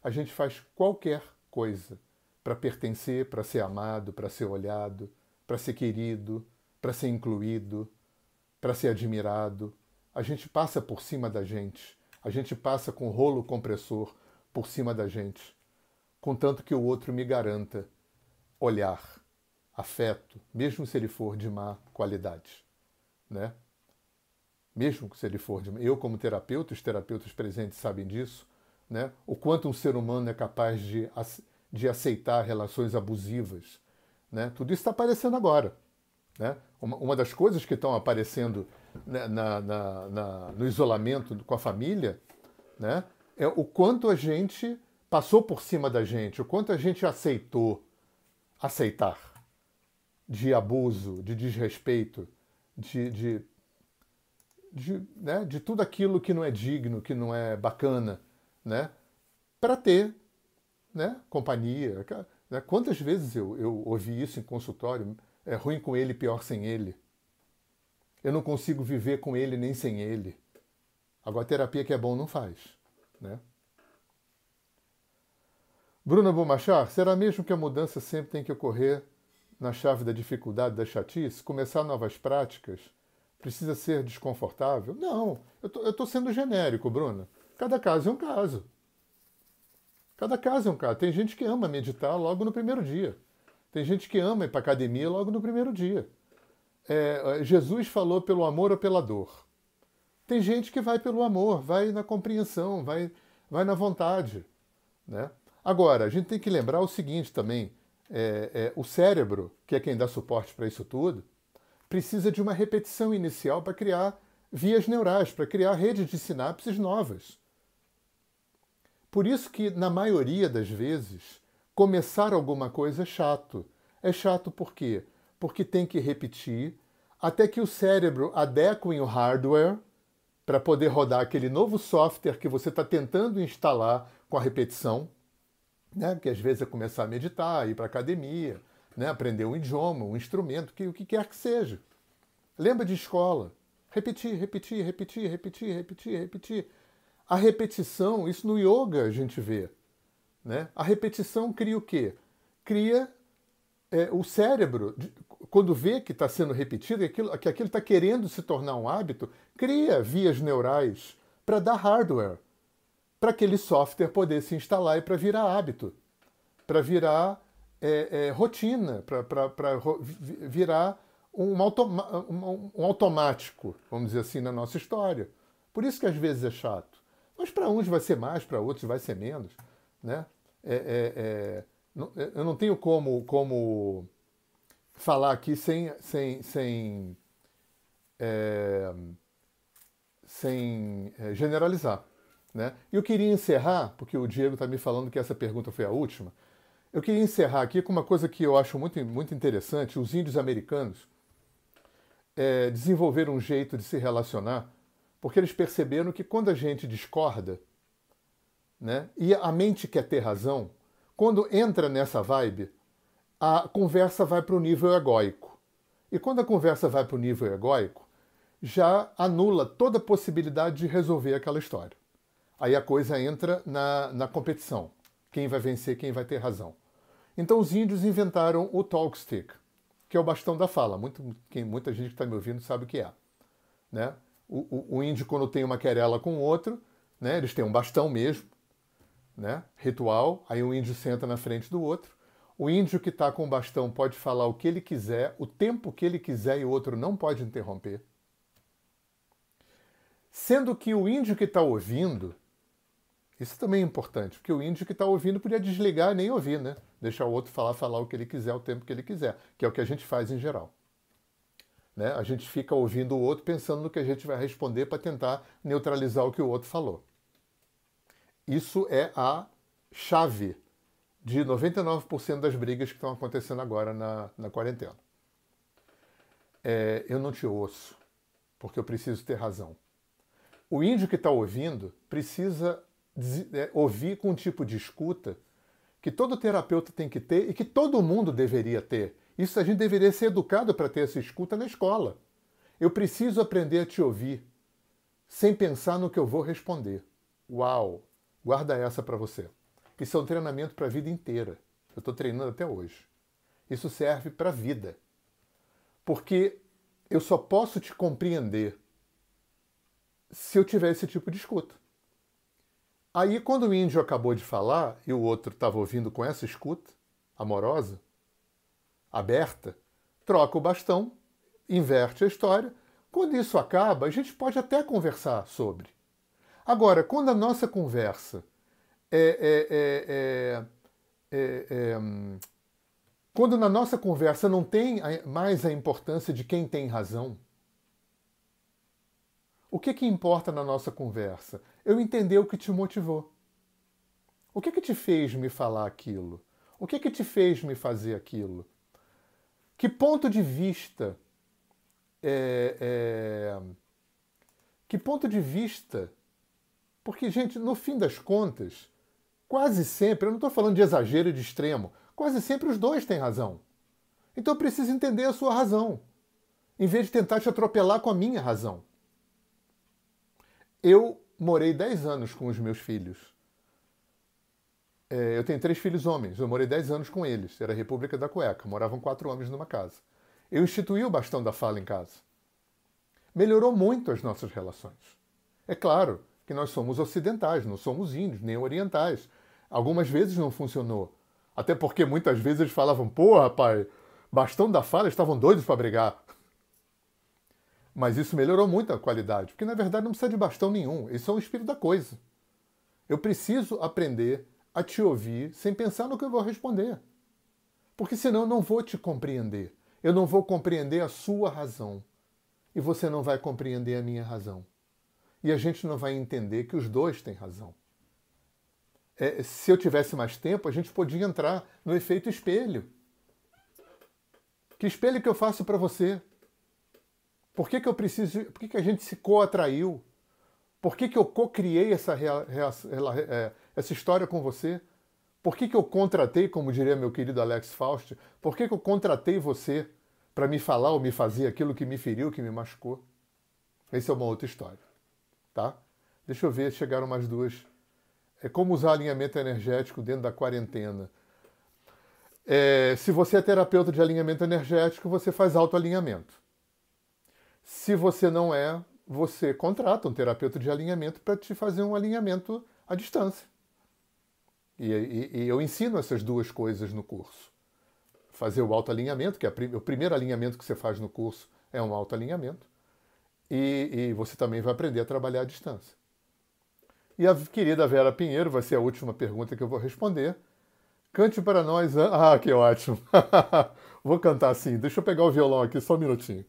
A gente faz qualquer coisa para pertencer, para ser amado, para ser olhado, para ser querido, para ser incluído, para ser admirado. A gente passa por cima da gente, a gente passa com rolo compressor por cima da gente, contanto que o outro me garanta olhar, afeto, mesmo se ele for de má qualidade, né? Mesmo se ele for de eu como terapeuta, os terapeutas presentes sabem disso, né? O quanto um ser humano é capaz de, de aceitar relações abusivas, né? Tudo isso está aparecendo agora, né? Uma, uma das coisas que estão aparecendo na, na, na, no isolamento com a família, né? É o quanto a gente passou por cima da gente, o quanto a gente aceitou aceitar de abuso, de desrespeito, de, de, de, né, de tudo aquilo que não é digno, que não é bacana, né, para ter né, companhia. Né? Quantas vezes eu, eu ouvi isso em consultório? É ruim com ele, pior sem ele. Eu não consigo viver com ele nem sem ele. Agora, terapia que é bom não faz. Né? Bruna Bomachar, será mesmo que a mudança sempre tem que ocorrer na chave da dificuldade, da chatice? Começar novas práticas? Precisa ser desconfortável? Não, eu estou sendo genérico, Bruna. Cada caso é um caso. Cada caso é um caso. Tem gente que ama meditar logo no primeiro dia. Tem gente que ama ir para academia logo no primeiro dia. É, Jesus falou pelo amor ou pela dor. Tem gente que vai pelo amor, vai na compreensão, vai, vai na vontade. Né? Agora, a gente tem que lembrar o seguinte também: é, é, o cérebro, que é quem dá suporte para isso tudo, precisa de uma repetição inicial para criar vias neurais, para criar redes de sinapses novas. Por isso que, na maioria das vezes, começar alguma coisa é chato. É chato por quê? Porque tem que repetir até que o cérebro adeque o hardware para poder rodar aquele novo software que você está tentando instalar com a repetição né? que às vezes é começar a meditar, ir para a academia, né? aprender um idioma, um instrumento, que, o que quer que seja. Lembra de escola. Repetir, repetir, repetir, repetir, repetir, repetir. A repetição, isso no yoga a gente vê. Né? A repetição cria o quê? Cria é, o cérebro, quando vê que está sendo repetido, que aquilo, que está querendo se tornar um hábito, cria vias neurais para dar hardware para aquele software poder se instalar e para virar hábito, para virar é, é, rotina, para virar um, automa um, automático, vamos dizer assim, na nossa história. Por isso que às vezes é chato. Mas para uns vai ser mais, para outros vai ser menos. Né? É, é, é eu não tenho como, como falar aqui sem, sem, sem, é, sem generalizar. Né? Eu queria encerrar, porque o Diego está me falando que essa pergunta foi a última, eu queria encerrar aqui com uma coisa que eu acho muito, muito interessante. Os índios americanos é, desenvolveram um jeito de se relacionar, porque eles perceberam que quando a gente discorda, né, e a mente quer ter razão, quando entra nessa vibe, a conversa vai para o nível egóico. E quando a conversa vai para o nível egóico, já anula toda possibilidade de resolver aquela história aí a coisa entra na, na competição. Quem vai vencer, quem vai ter razão. Então os índios inventaram o talk stick, que é o bastão da fala. Muito, quem, muita gente que está me ouvindo sabe o que é. Né? O, o, o, índio, quando tem uma querela com o outro, né, eles têm um bastão mesmo, né, ritual, aí o índio senta na frente do outro. O índio que está com o bastão pode falar o que ele quiser, o tempo que ele quiser e o outro não pode interromper. Sendo que o índio que está ouvindo isso também é importante, porque o índio que está ouvindo podia desligar e nem ouvir, né? Deixar o outro falar, falar o que ele quiser, o tempo que ele quiser, que é o que a gente faz em geral. Né? A gente fica ouvindo o outro pensando no que a gente vai responder para tentar neutralizar o que o outro falou. Isso é a chave de 99% das brigas que estão acontecendo agora na, na quarentena. É, eu não te ouço, porque eu preciso ter razão. O índio que está ouvindo precisa é, ouvir com um tipo de escuta que todo terapeuta tem que ter e que todo mundo deveria ter. Isso a gente deveria ser educado para ter essa escuta na escola. Eu preciso aprender a te ouvir sem pensar no que eu vou responder. Uau! Guarda essa para você. Isso é um treinamento para a vida inteira. Eu estou treinando até hoje. Isso serve para a vida. Porque eu só posso te compreender se eu tiver esse tipo de escuta. Aí, quando o índio acabou de falar e o outro estava ouvindo com essa escuta amorosa, aberta, troca o bastão, inverte a história. Quando isso acaba, a gente pode até conversar sobre. Agora, quando a nossa conversa é, é, é, quando na nossa conversa não tem mais a importância de quem tem razão, o que, que importa na nossa conversa? Eu entender o que te motivou. O que, que te fez me falar aquilo? O que, que te fez me fazer aquilo? Que ponto de vista. É, é, que ponto de vista. Porque, gente, no fim das contas, quase sempre, eu não estou falando de exagero e de extremo, quase sempre os dois têm razão. Então eu preciso entender a sua razão, em vez de tentar te atropelar com a minha razão. Eu morei 10 anos com os meus filhos. É, eu tenho três filhos homens, eu morei 10 anos com eles. Era a República da Cueca, moravam quatro homens numa casa. Eu instituí o bastão da fala em casa. Melhorou muito as nossas relações. É claro que nós somos ocidentais, não somos índios, nem orientais. Algumas vezes não funcionou. Até porque muitas vezes eles falavam, pô, rapaz, bastão da fala, estavam doidos para brigar. Mas isso melhorou muito a qualidade, porque na verdade não precisa de bastão nenhum, isso é o espírito da coisa. Eu preciso aprender a te ouvir sem pensar no que eu vou responder. Porque senão eu não vou te compreender. Eu não vou compreender a sua razão. E você não vai compreender a minha razão. E a gente não vai entender que os dois têm razão. É, se eu tivesse mais tempo, a gente podia entrar no efeito espelho. Que espelho que eu faço para você? Por que, que eu preciso. Por que, que a gente se co-atraiu? Por que, que eu co-criei essa, é, essa história com você? Por que, que eu contratei, como diria meu querido Alex Faust, por que, que eu contratei você para me falar ou me fazer aquilo que me feriu, que me machucou? Essa é uma outra história. Tá? Deixa eu ver, chegaram mais duas. É como usar alinhamento energético dentro da quarentena. É, se você é terapeuta de alinhamento energético, você faz autoalinhamento. Se você não é, você contrata um terapeuta de alinhamento para te fazer um alinhamento à distância. E, e, e, eu ensino essas duas coisas no curso. Fazer o autoalinhamento, que é o primeiro alinhamento que você faz no curso é um autoalinhamento. E, e você também vai aprender a trabalhar à distância. E a querida Vera Pinheiro vai ser a última pergunta que eu vou responder. Cante para nós. Ah, que ótimo! vou cantar assim. Deixa eu pegar o violão aqui, só um minutinho.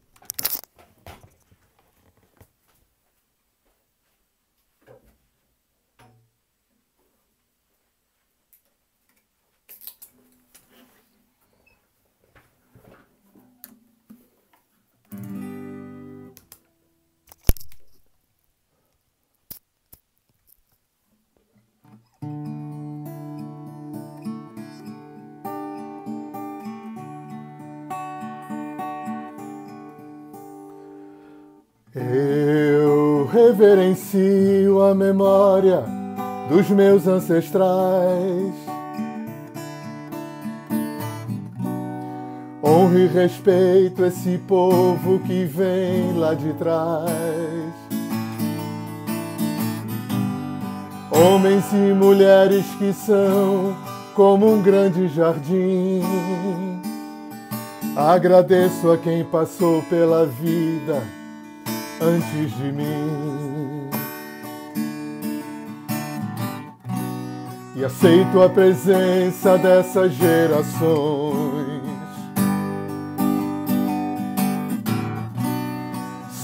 Dos meus ancestrais. Honro e respeito esse povo que vem lá de trás. Homens e mulheres que são como um grande jardim. Agradeço a quem passou pela vida antes de mim. E aceito a presença dessas gerações.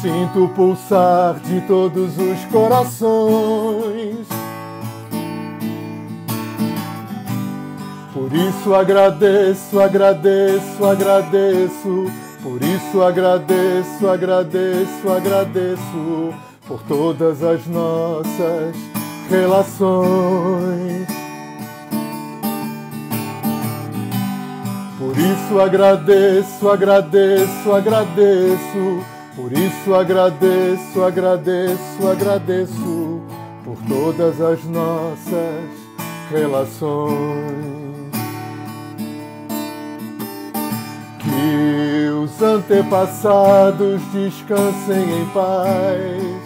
Sinto o pulsar de todos os corações. Por isso agradeço, agradeço, agradeço por isso agradeço, agradeço, agradeço por todas as nossas relações. Por isso agradeço, agradeço, agradeço. Por isso agradeço, agradeço, agradeço por todas as nossas relações. Que os antepassados descansem em paz.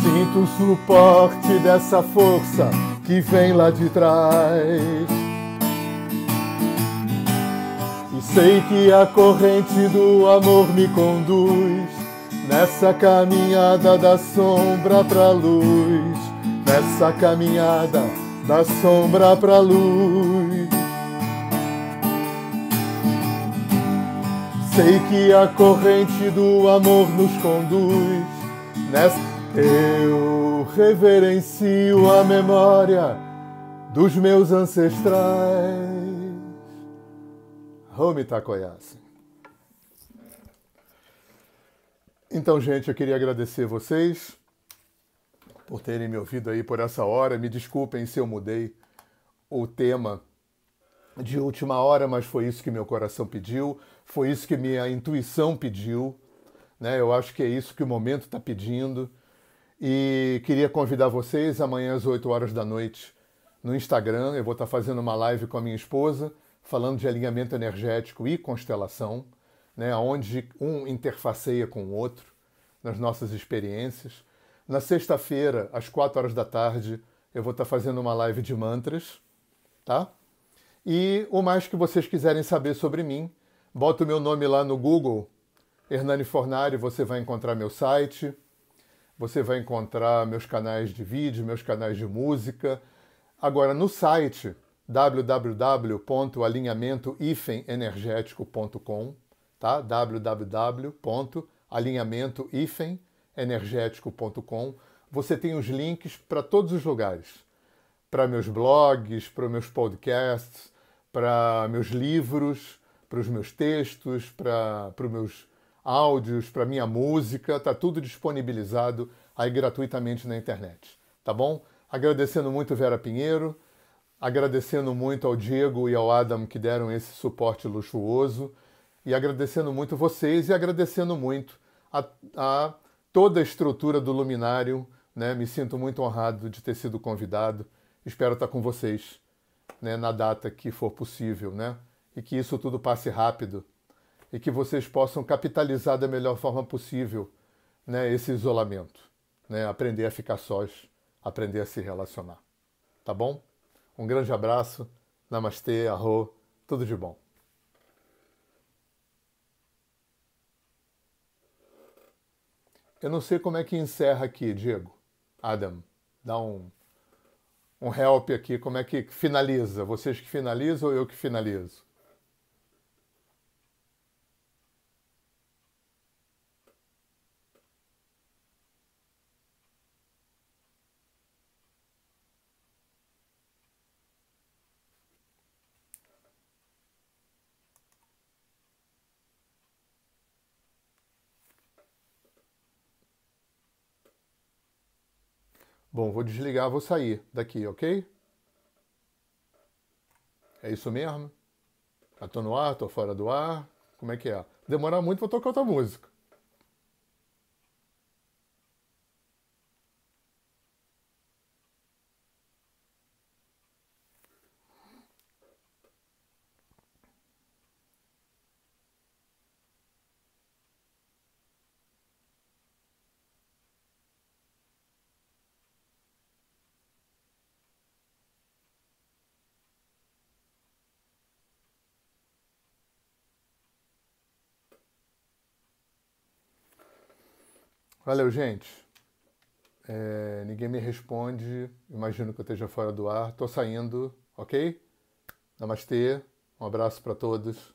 Sinto o suporte dessa força que vem lá de trás. E sei que a corrente do amor me conduz nessa caminhada da sombra pra luz, nessa caminhada da sombra pra luz. Sei que a corrente do amor nos conduz nessa eu reverencio a memória dos meus ancestrais. Home Takoyase. Então, gente, eu queria agradecer vocês por terem me ouvido aí por essa hora. Me desculpem se eu mudei o tema de última hora, mas foi isso que meu coração pediu, foi isso que minha intuição pediu. Né? Eu acho que é isso que o momento está pedindo. E queria convidar vocês amanhã às 8 horas da noite no Instagram. Eu vou estar fazendo uma live com a minha esposa falando de alinhamento energético e constelação, né, onde um interfaceia com o outro nas nossas experiências. Na sexta-feira, às quatro horas da tarde, eu vou estar fazendo uma live de mantras, tá? E o mais que vocês quiserem saber sobre mim, bota o meu nome lá no Google, Hernani Fornari, você vai encontrar meu site, você vai encontrar meus canais de vídeo, meus canais de música. Agora, no site, www.alinhamento-energético.com, tá? www.alinhamento-energético.com. Você tem os links para todos os lugares, para meus blogs, para meus podcasts, para meus livros, para os meus textos, para os meus áudios, para minha música, tá tudo disponibilizado aí gratuitamente na internet, tá bom? Agradecendo muito Vera Pinheiro, agradecendo muito ao Diego e ao Adam que deram esse suporte luxuoso, e agradecendo muito vocês e agradecendo muito a, a toda a estrutura do Luminário. Né? Me sinto muito honrado de ter sido convidado. Espero estar com vocês né, na data que for possível, né? E que isso tudo passe rápido e que vocês possam capitalizar da melhor forma possível né, esse isolamento, né? Aprender a ficar sós, aprender a se relacionar. Tá bom? Um grande abraço. Namastê, arro, tudo de bom. Eu não sei como é que encerra aqui, Diego. Adam, dá um, um help aqui. Como é que finaliza? Vocês que finalizam ou eu que finalizo? Bom, vou desligar, vou sair daqui, ok? É isso mesmo? Eu tô no ar, tô fora do ar? Como é que é? Demorar muito, vou tocar outra música. Valeu, gente. É, ninguém me responde. Imagino que eu esteja fora do ar. Estou saindo, ok? Namastê. Um abraço para todos.